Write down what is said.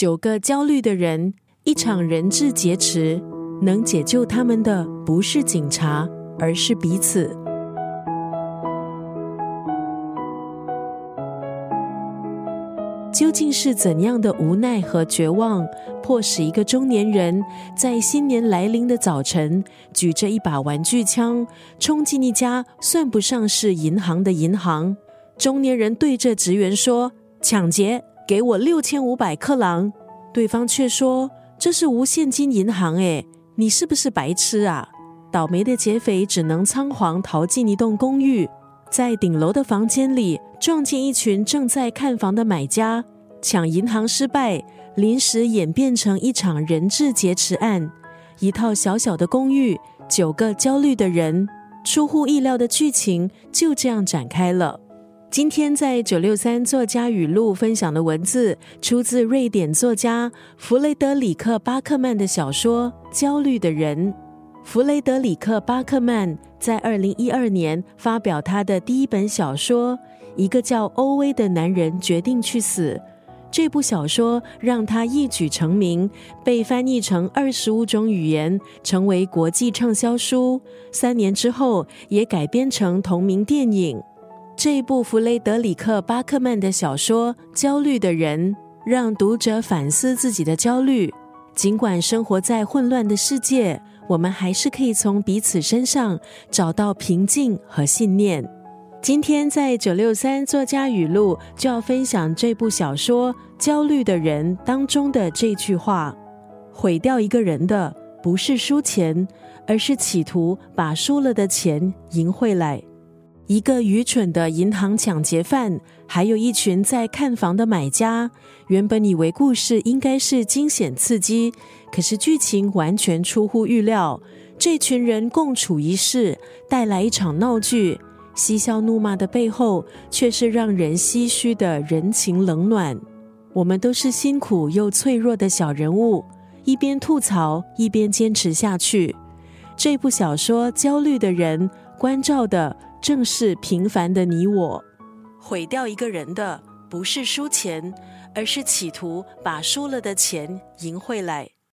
九个焦虑的人，一场人质劫持，能解救他们的不是警察，而是彼此。究竟是怎样的无奈和绝望，迫使一个中年人在新年来临的早晨，举着一把玩具枪，冲进一家算不上是银行的银行？中年人对着职员说：“抢劫，给我六千五百克朗。”对方却说：“这是无现金银行，诶，你是不是白痴啊？”倒霉的劫匪只能仓皇逃进一栋公寓。在顶楼的房间里，撞见一群正在看房的买家，抢银行失败，临时演变成一场人质劫持案。一套小小的公寓，九个焦虑的人，出乎意料的剧情就这样展开了。今天在九六三作家语录分享的文字，出自瑞典作家弗雷德里克·巴克曼的小说《焦虑的人》。弗雷德里克·巴克曼在二零一二年发表他的第一本小说《一个叫欧威的男人决定去死》。这部小说让他一举成名，被翻译成二十五种语言，成为国际畅销书。三年之后，也改编成同名电影。这部弗雷德里克·巴克曼的小说《焦虑的人》，让读者反思自己的焦虑。尽管生活在混乱的世界。我们还是可以从彼此身上找到平静和信念。今天在九六三作家语录就要分享这部小说《焦虑的人》当中的这句话：毁掉一个人的不是输钱，而是企图把输了的钱赢回来。一个愚蠢的银行抢劫犯，还有一群在看房的买家。原本以为故事应该是惊险刺激，可是剧情完全出乎预料。这群人共处一室，带来一场闹剧，嬉笑怒骂的背后，却是让人唏嘘的人情冷暖。我们都是辛苦又脆弱的小人物，一边吐槽，一边坚持下去。这部小说《焦虑的人》关照的。正是平凡的你我，毁掉一个人的不是输钱，而是企图把输了的钱赢回来。